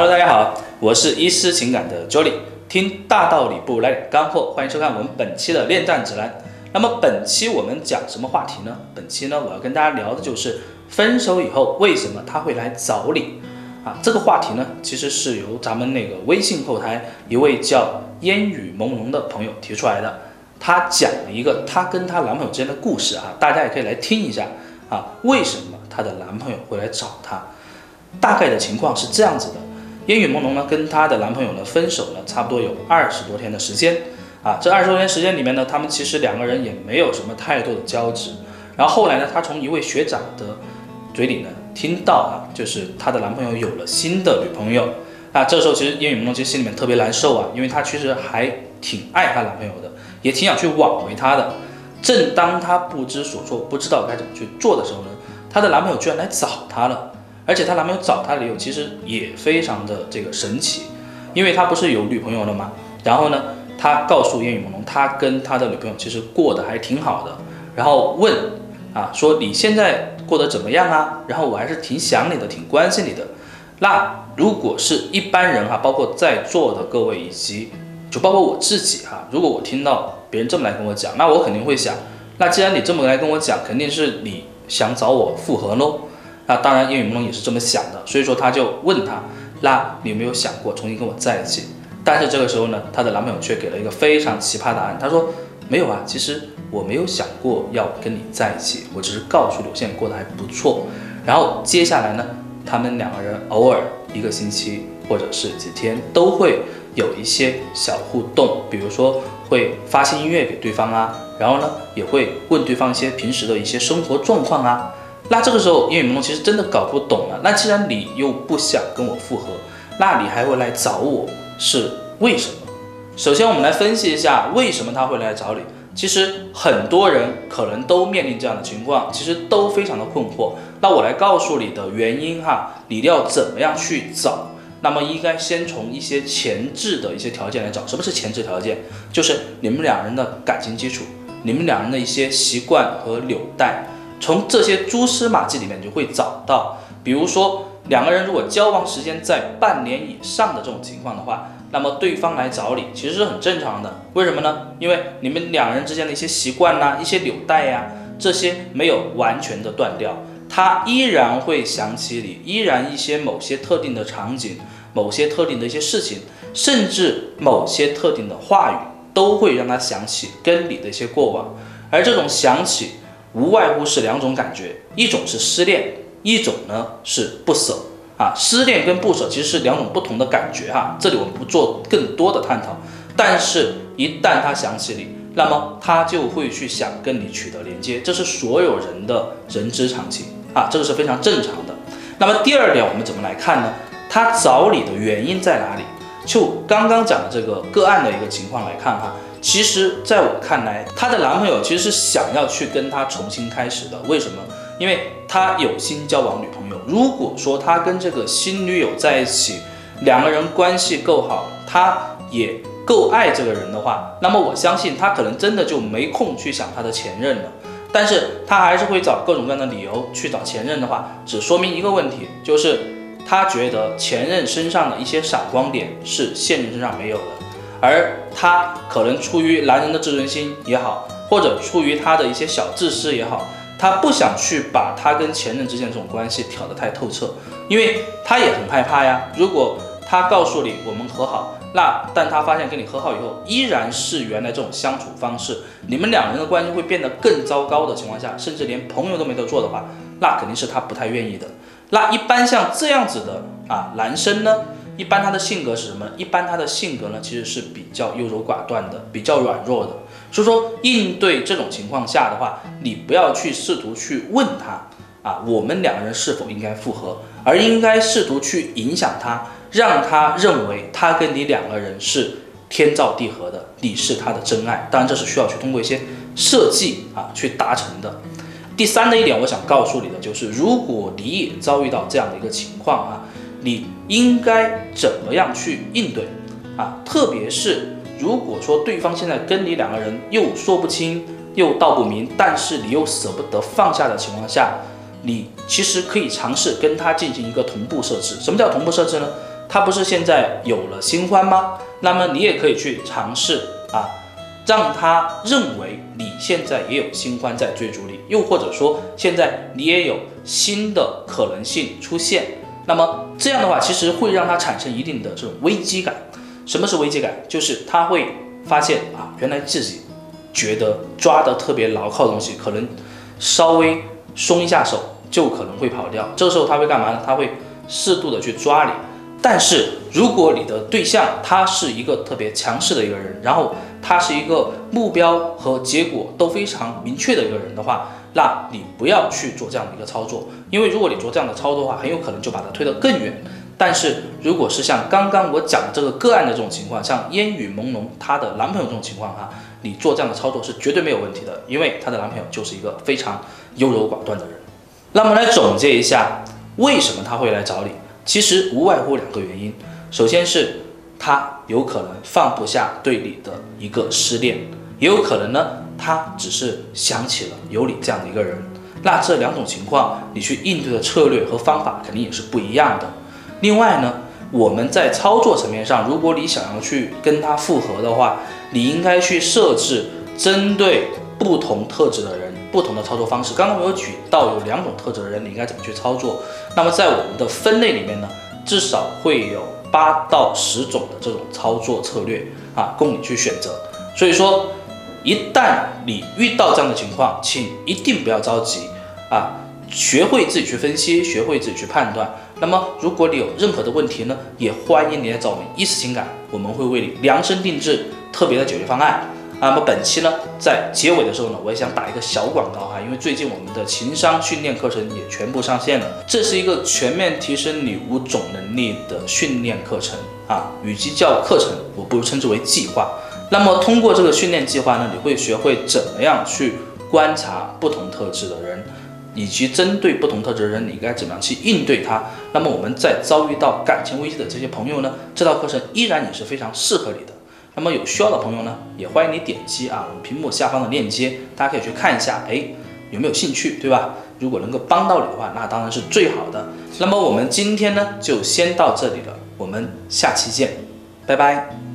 Hello，大家好，我是医师情感的 Jolly，听大道理不如来点干货，欢迎收看我们本期的恋战指南。那么本期我们讲什么话题呢？本期呢，我要跟大家聊的就是分手以后为什么他会来找你啊？这个话题呢，其实是由咱们那个微信后台一位叫烟雨朦胧的朋友提出来的，他讲了一个她跟她男朋友之间的故事啊，大家也可以来听一下啊，为什么她的男朋友会来找她？大概的情况是这样子的。烟雨朦胧呢，跟她的男朋友呢分手了，差不多有二十多天的时间啊。这二十多天时间里面呢，他们其实两个人也没有什么太多的交集。然后后来呢，她从一位学长的嘴里呢听到啊，就是她的男朋友有了新的女朋友啊。这时候其实烟雨朦胧其实心里面特别难受啊，因为她其实还挺爱她男朋友的，也挺想去挽回他的。正当她不知所措，不知道该怎么去做的时候呢，她的男朋友居然来找她了。而且她男朋友找她的理由其实也非常的这个神奇，因为他不是有女朋友了吗？然后呢，他告诉烟雨朦胧，他跟他的女朋友其实过得还挺好的。然后问啊，说你现在过得怎么样啊？然后我还是挺想你的，挺关心你的。那如果是一般人哈，包括在座的各位以及就包括我自己哈，如果我听到别人这么来跟我讲，那我肯定会想，那既然你这么来跟我讲，肯定是你想找我复合喽。那当然，烟雨朦胧也是这么想的，所以说他就问他，那你有没有想过重新跟我在一起？但是这个时候呢，她的男朋友却给了一个非常奇葩答案，他说没有啊，其实我没有想过要跟你在一起，我只是告诉你我现过得还不错。然后接下来呢，他们两个人偶尔一个星期或者是几天都会有一些小互动，比如说会发些音乐给对方啊，然后呢也会问对方一些平时的一些生活状况啊。那这个时候，烟雨朦胧其实真的搞不懂了。那既然你又不想跟我复合，那你还会来找我是为什么？首先，我们来分析一下为什么他会来找你。其实很多人可能都面临这样的情况，其实都非常的困惑。那我来告诉你的原因哈，你要怎么样去找？那么应该先从一些前置的一些条件来找。什么是前置条件？就是你们两人的感情基础，你们两人的一些习惯和纽带。从这些蛛丝马迹里面你就会找到，比如说两个人如果交往时间在半年以上的这种情况的话，那么对方来找你其实是很正常的。为什么呢？因为你们两人之间的一些习惯呐、一些纽带呀，这些没有完全的断掉，他依然会想起你，依然一些某些特定的场景、某些特定的一些事情，甚至某些特定的话语，都会让他想起跟你的一些过往，而这种想起。无外乎是两种感觉，一种是失恋，一种呢是不舍啊。失恋跟不舍其实是两种不同的感觉哈。这里我们不做更多的探讨，但是，一旦他想起你，那么他就会去想跟你取得连接，这是所有人的人之常情啊，这个是非常正常的。那么第二点，我们怎么来看呢？他找你的原因在哪里？就刚刚讲的这个个案的一个情况来看哈。其实，在我看来，她的男朋友其实是想要去跟她重新开始的。为什么？因为他有心交往女朋友。如果说他跟这个新女友在一起，两个人关系够好，他也够爱这个人的话，那么我相信他可能真的就没空去想他的前任了。但是他还是会找各种各样的理由去找前任的话，只说明一个问题，就是他觉得前任身上的一些闪光点是现任身上没有的。而他可能出于男人的自尊心也好，或者出于他的一些小自私也好，他不想去把他跟前任之间这种关系挑得太透彻，因为他也很害怕呀。如果他告诉你我们和好，那但他发现跟你和好以后依然是原来这种相处方式，你们两人的关系会变得更糟糕的情况下，甚至连朋友都没得做的话，那肯定是他不太愿意的。那一般像这样子的啊男生呢？一般他的性格是什么？一般他的性格呢，其实是比较优柔寡断的，比较软弱的。所以说，应对这种情况下的话，你不要去试图去问他啊，我们两个人是否应该复合，而应该试图去影响他，让他认为他跟你两个人是天造地合的，你是他的真爱。当然，这是需要去通过一些设计啊去达成的。第三的一点，我想告诉你的就是，如果你也遭遇到这样的一个情况啊。你应该怎么样去应对啊？特别是如果说对方现在跟你两个人又说不清又道不明，但是你又舍不得放下的情况下，你其实可以尝试跟他进行一个同步设置。什么叫同步设置呢？他不是现在有了新欢吗？那么你也可以去尝试啊，让他认为你现在也有新欢在追逐你，又或者说现在你也有新的可能性出现。那么这样的话，其实会让他产生一定的这种危机感。什么是危机感？就是他会发现啊，原来自己觉得抓得特别牢靠的东西，可能稍微松一下手就可能会跑掉。这时候他会干嘛呢？他会适度的去抓你。但是如果你的对象他是一个特别强势的一个人，然后他是一个目标和结果都非常明确的一个人的话，那你不要去做这样的一个操作，因为如果你做这样的操作的话，很有可能就把他推得更远。但是如果是像刚刚我讲的这个个案的这种情况，像烟雨朦胧她的男朋友这种情况哈，你做这样的操作是绝对没有问题的，因为她的男朋友就是一个非常优柔寡断的人。那么来总结一下，为什么他会来找你？其实无外乎两个原因，首先是他有可能放不下对你的一个失恋，也有可能呢，他只是想起了有你这样的一个人。那这两种情况，你去应对的策略和方法肯定也是不一样的。另外呢，我们在操作层面上，如果你想要去跟他复合的话，你应该去设置针对不同特质的人不同的操作方式。刚刚我有举到有两种特质的人，你应该怎么去操作？那么在我们的分类里面呢，至少会有八到十种的这种操作策略啊，供你去选择。所以说，一旦你遇到这样的情况，请一定不要着急啊。学会自己去分析，学会自己去判断。那么，如果你有任何的问题呢，也欢迎你来找我们一思情感，我们会为你量身定制特别的解决方案。那么本期呢，在结尾的时候呢，我也想打一个小广告哈，因为最近我们的情商训练课程也全部上线了，这是一个全面提升你五种能力的训练课程啊，与其叫课程，我不如称之为计划。那么通过这个训练计划呢，你会学会怎么样去观察不同特质的人。以及针对不同特质的人，你该怎么样去应对他？那么我们在遭遇到感情危机的这些朋友呢，这套课程依然也是非常适合你的。那么有需要的朋友呢，也欢迎你点击啊我们屏幕下方的链接，大家可以去看一下，哎，有没有兴趣，对吧？如果能够帮到你的话，那当然是最好的。那么我们今天呢，就先到这里了，我们下期见，拜拜。